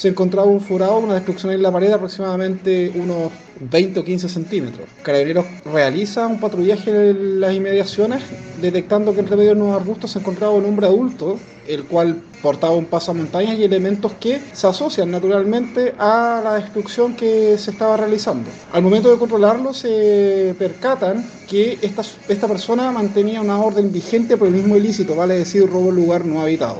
se encontraba un furado, una destrucción en la pared de aproximadamente unos 20 o 15 centímetros. Carabineros realiza un patrullaje en las inmediaciones, detectando que entre medio de unos arbustos se encontraba un hombre adulto, el cual portaba un pasamontañas y elementos que se asocian naturalmente a la destrucción que se estaba realizando. Al momento de controlarlo se percatan que esta, esta persona mantenía una orden vigente por el mismo ilícito, vale decir robo en lugar no habitado.